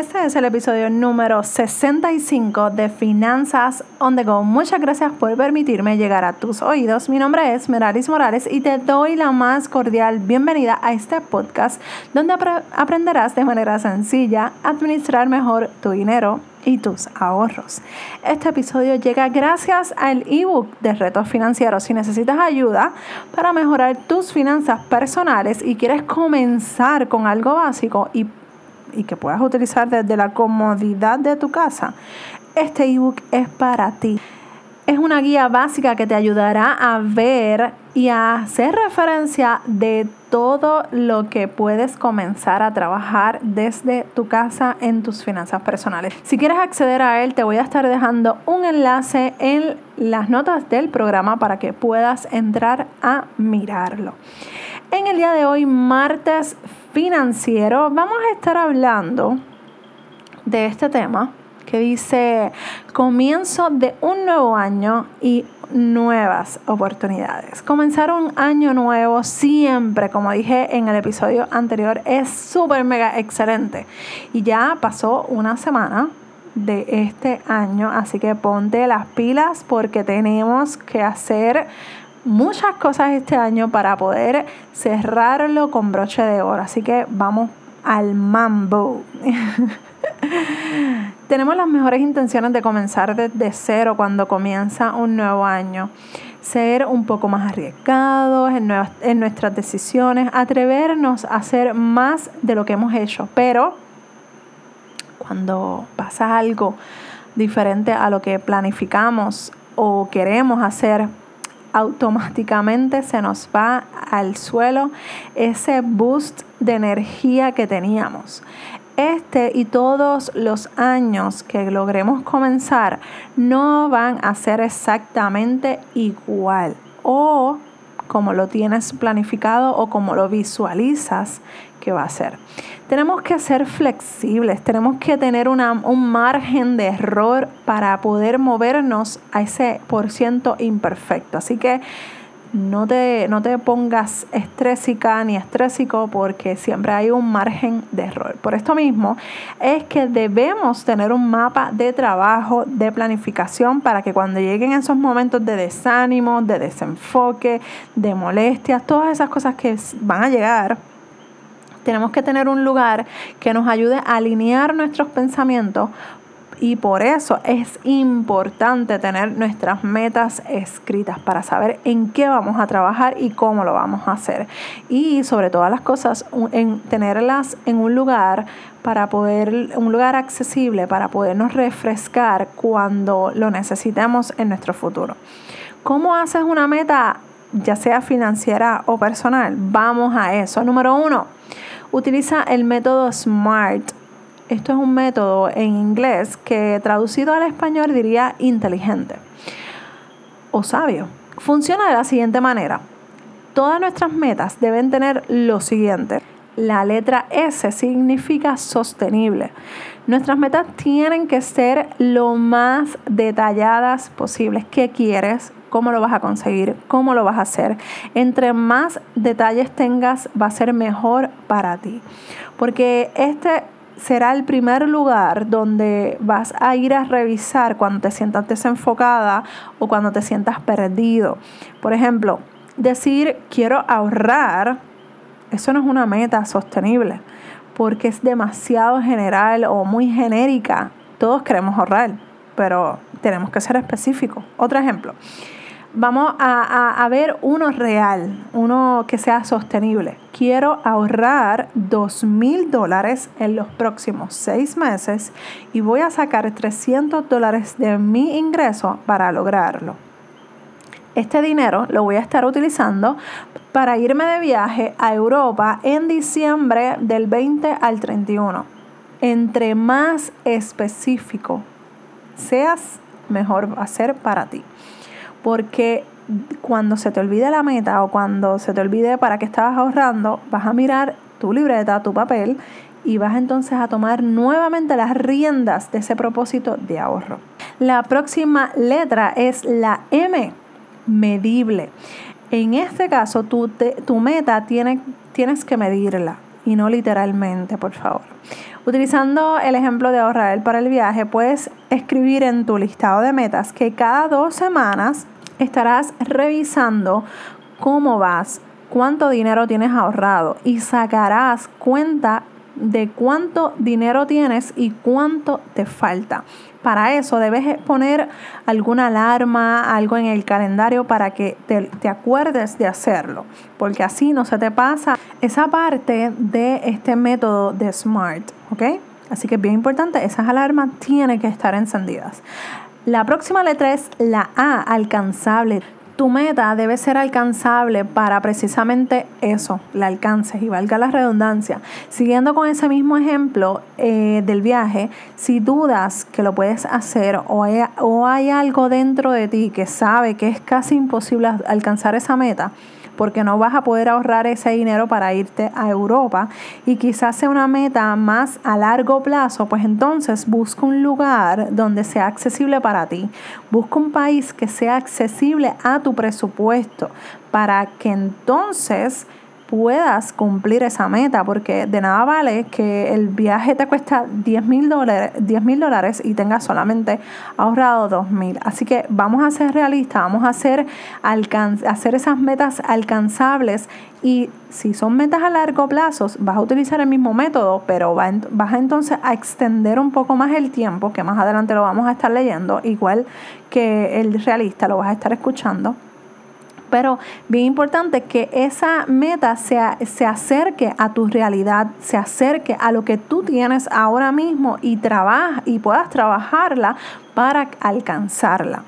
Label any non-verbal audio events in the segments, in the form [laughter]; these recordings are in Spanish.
Este es el episodio número 65 de Finanzas on the Go. Muchas gracias por permitirme llegar a tus oídos. Mi nombre es Meralis Morales y te doy la más cordial bienvenida a este podcast donde aprenderás de manera sencilla administrar mejor tu dinero y tus ahorros. Este episodio llega gracias al ebook de retos financieros. Si necesitas ayuda para mejorar tus finanzas personales y quieres comenzar con algo básico y y que puedas utilizar desde la comodidad de tu casa, este ebook es para ti. Es una guía básica que te ayudará a ver y a hacer referencia de todo lo que puedes comenzar a trabajar desde tu casa en tus finanzas personales. Si quieres acceder a él, te voy a estar dejando un enlace en las notas del programa para que puedas entrar a mirarlo. En el día de hoy, martes financiero, vamos a estar hablando de este tema que dice comienzo de un nuevo año y nuevas oportunidades. Comenzar un año nuevo siempre, como dije en el episodio anterior, es súper mega excelente. Y ya pasó una semana de este año, así que ponte las pilas porque tenemos que hacer muchas cosas este año para poder cerrarlo con broche de oro. Así que vamos al mambo. [laughs] Tenemos las mejores intenciones de comenzar desde cero cuando comienza un nuevo año. Ser un poco más arriesgados en, en nuestras decisiones, atrevernos a hacer más de lo que hemos hecho. Pero cuando pasa algo diferente a lo que planificamos o queremos hacer, automáticamente se nos va al suelo ese boost de energía que teníamos. Este y todos los años que logremos comenzar no van a ser exactamente igual o como lo tienes planificado o como lo visualizas que va a ser. Tenemos que ser flexibles, tenemos que tener un margen de error para poder movernos a ese por ciento imperfecto. Así que no te, no te pongas estrésica ni estrésico porque siempre hay un margen de error. Por esto mismo es que debemos tener un mapa de trabajo, de planificación para que cuando lleguen esos momentos de desánimo, de desenfoque, de molestias, todas esas cosas que van a llegar, tenemos que tener un lugar que nos ayude a alinear nuestros pensamientos y por eso es importante tener nuestras metas escritas para saber en qué vamos a trabajar y cómo lo vamos a hacer. Y sobre todas las cosas, en tenerlas en un lugar para poder, un lugar accesible para podernos refrescar cuando lo necesitemos en nuestro futuro. ¿Cómo haces una meta, ya sea financiera o personal? Vamos a eso. Número uno, utiliza el método SMART esto es un método en inglés que traducido al español diría inteligente o sabio. Funciona de la siguiente manera. Todas nuestras metas deben tener lo siguiente. La letra S significa sostenible. Nuestras metas tienen que ser lo más detalladas posibles. ¿Qué quieres? ¿Cómo lo vas a conseguir? ¿Cómo lo vas a hacer? Entre más detalles tengas, va a ser mejor para ti. Porque este será el primer lugar donde vas a ir a revisar cuando te sientas desenfocada o cuando te sientas perdido. Por ejemplo, decir quiero ahorrar, eso no es una meta sostenible porque es demasiado general o muy genérica. Todos queremos ahorrar, pero tenemos que ser específicos. Otro ejemplo, vamos a, ver uno real, uno que sea sostenible. Quiero ahorrar dos mil dólares en los próximos seis meses y voy a sacar 300 dólares de mi ingreso para lograrlo. Este dinero lo voy a estar utilizando para irme de viaje a Europa en diciembre del 20 al 31. Entre más específico seas, mejor va a ser para ti porque cuando se te olvide la meta o cuando se te olvide para qué estabas ahorrando, vas a mirar tu libreta, tu papel y vas entonces a tomar nuevamente las riendas de ese propósito de ahorro. La próxima letra es la M, medible. En este caso, tu, tu meta tiene, tienes que medirla. Y no literalmente, por favor. Utilizando el ejemplo de ahorrar para el viaje, puedes escribir en tu listado de metas que cada dos semanas estarás revisando cómo vas, cuánto dinero tienes ahorrado y sacarás cuenta de cuánto dinero tienes y cuánto te falta. Para eso debes poner alguna alarma, algo en el calendario para que te, acuerdes de hacerlo, porque así no se te pasa esa parte de este método de SMART, ¿ok? Así que es bien importante, esas alarmas tienen que estar encendidas. La próxima letra es la A, alcanzable tu meta debe ser alcanzable para precisamente eso, la alcances y valga la redundancia. Siguiendo con ese mismo ejemplo eh, del viaje, si dudas que lo puedes hacer o o hay algo dentro de ti que sabe que es casi imposible alcanzar esa meta, porque no vas a poder ahorrar ese dinero para irte a Europa y quizás sea una meta más a largo plazo, pues entonces busca un lugar donde sea accesible para ti. Busca un país que sea accesible a tu presupuesto para que entonces puedas cumplir esa meta, porque de nada vale que el viaje te cuesta 10 mil dólares, y tengas solamente ahorrado 2 mil. Así que vamos a ser realistas, vamos a hacer, hacer esas metas alcanzables y si son metas a largo plazo, vas a utilizar el mismo método, pero vas entonces a extender un poco más el tiempo, que más adelante lo vamos a estar leyendo, igual que el realista lo vas a estar escuchando pero bien importante que esa meta sea, se acerque a tu realidad, se acerque a lo que tú tienes ahora mismo y trabaja, y puedas trabajarla para alcanzarla.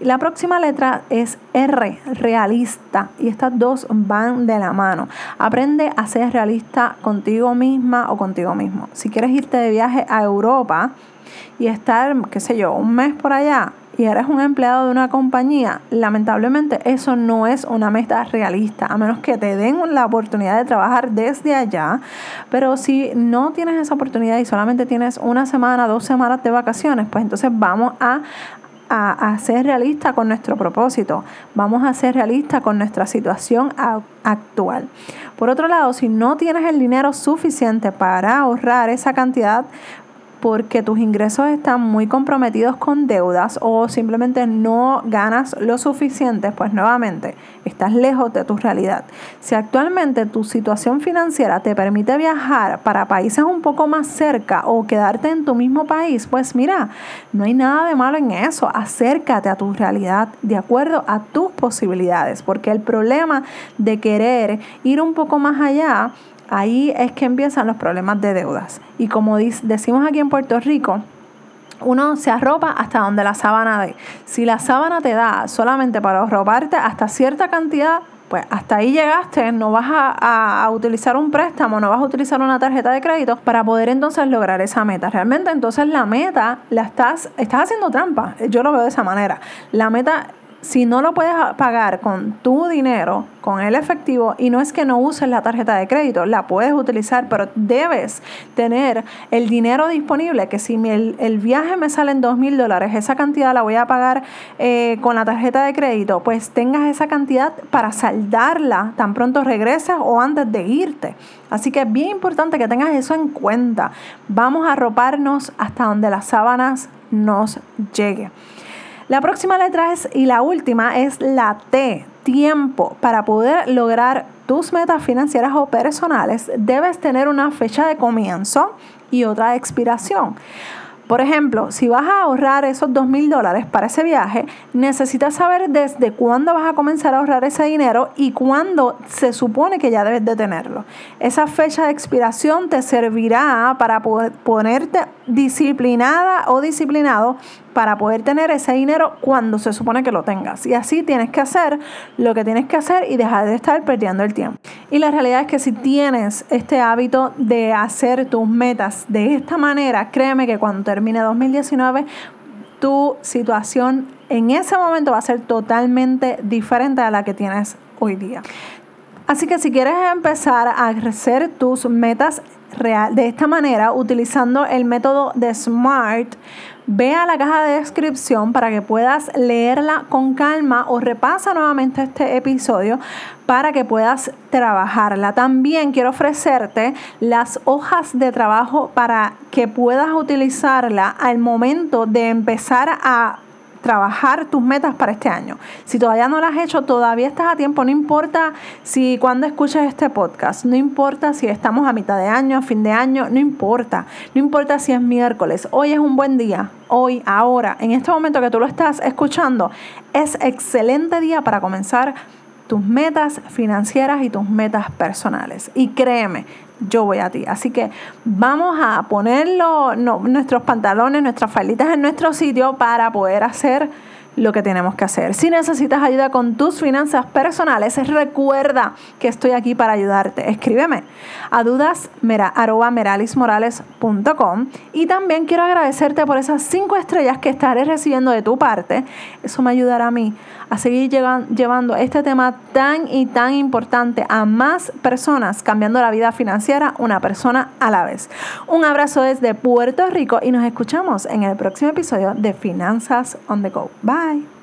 La próxima letra es R, realista, y estas dos van de la mano. Aprende a ser realista contigo misma o contigo mismo. Si quieres irte de viaje a Europa y estar, qué sé yo, un mes por allá, y eres un empleado de una compañía, lamentablemente eso no es una meta realista, a menos que te den la oportunidad de trabajar desde allá. Pero si no tienes esa oportunidad y solamente tienes una semana, dos semanas de vacaciones, pues entonces vamos a, a, ser realistas con nuestro propósito, vamos a ser realistas con nuestra situación actual. Por otro lado, si no tienes el dinero suficiente para ahorrar esa cantidad, porque tus ingresos están muy comprometidos con deudas o simplemente no ganas lo suficiente, pues nuevamente estás lejos de tu realidad. Si actualmente tu situación financiera te permite viajar para países un poco más cerca o quedarte en tu mismo país, pues mira, no hay nada de malo en eso. Acércate a tu realidad de acuerdo a tus posibilidades, porque el problema de querer ir un poco más allá ahí es que empiezan los problemas de deudas. Y como decimos aquí en Puerto Rico, uno se arropa hasta donde la sábana dé. Si la sábana te da solamente para arroparte hasta cierta cantidad, pues hasta ahí llegaste, no vas a, a, utilizar un préstamo, no vas a utilizar una tarjeta de crédito para poder entonces lograr esa meta. Realmente entonces la meta la estás, estás haciendo trampa, yo lo veo de esa manera. La meta si no lo puedes pagar con tu dinero, con el efectivo, y no es que no uses la tarjeta de crédito, la puedes utilizar, pero debes tener el dinero disponible, que si el, viaje me sale en dos mil dólares, esa cantidad la voy a pagar eh, con la tarjeta de crédito, pues tengas esa cantidad para saldarla tan pronto regreses o antes de irte. Así que es bien importante que tengas eso en cuenta. Vamos a arroparnos hasta donde las sábanas nos lleguen. La próxima letra es, y la última es la T, tiempo. Para poder lograr tus metas financieras o personales, debes tener una fecha de comienzo y otra de expiración. Por ejemplo, si vas a ahorrar esos dos mil dólares para ese viaje, necesitas saber desde cuándo vas a comenzar a ahorrar ese dinero y cuándo se supone que ya debes de tenerlo. Esa fecha de expiración te servirá para ponerte disciplinada o disciplinado para poder tener ese dinero cuando se supone que lo tengas. Y así tienes que hacer lo que tienes que hacer y dejar de estar perdiendo el tiempo. Y la realidad es que si tienes este hábito de hacer tus metas de esta manera, créeme que cuando termine 2019, tu situación en ese momento va a ser totalmente diferente a la que tienes hoy día. Así que si quieres empezar a hacer tus metas real, de esta manera, utilizando el método de SMART, ve a la caja de descripción para que puedas leerla con calma o repasa nuevamente este episodio para que puedas trabajarla. También quiero ofrecerte las hojas de trabajo para que puedas utilizarla al momento de empezar a trabajar tus metas para este año. Si todavía no las has hecho, todavía estás a tiempo. No importa si cuando escuches este podcast, no importa si estamos a mitad de año, a fin de año, no importa. No importa si es miércoles. Hoy es un buen día. Hoy, ahora, en este momento que tú lo estás escuchando, es excelente día para comenzar tus metas financieras y tus metas personales. Y créeme, yo voy a ti. Así que vamos a poner nuestros pantalones, nuestras falditas en nuestro sitio para poder hacer lo que tenemos que hacer. Si necesitas ayuda con tus finanzas personales, recuerda que estoy aquí para ayudarte. Escríbeme a dudasmeralismorales.com y también quiero agradecerte por esas cinco estrellas que estaré recibiendo de tu parte. Eso me ayudará a mí a seguir llevando este tema tan y tan importante a más personas, cambiando la vida financiera una persona a la vez. Un abrazo desde Puerto Rico y nos escuchamos en el próximo episodio de Finanzas on the Go. Bye.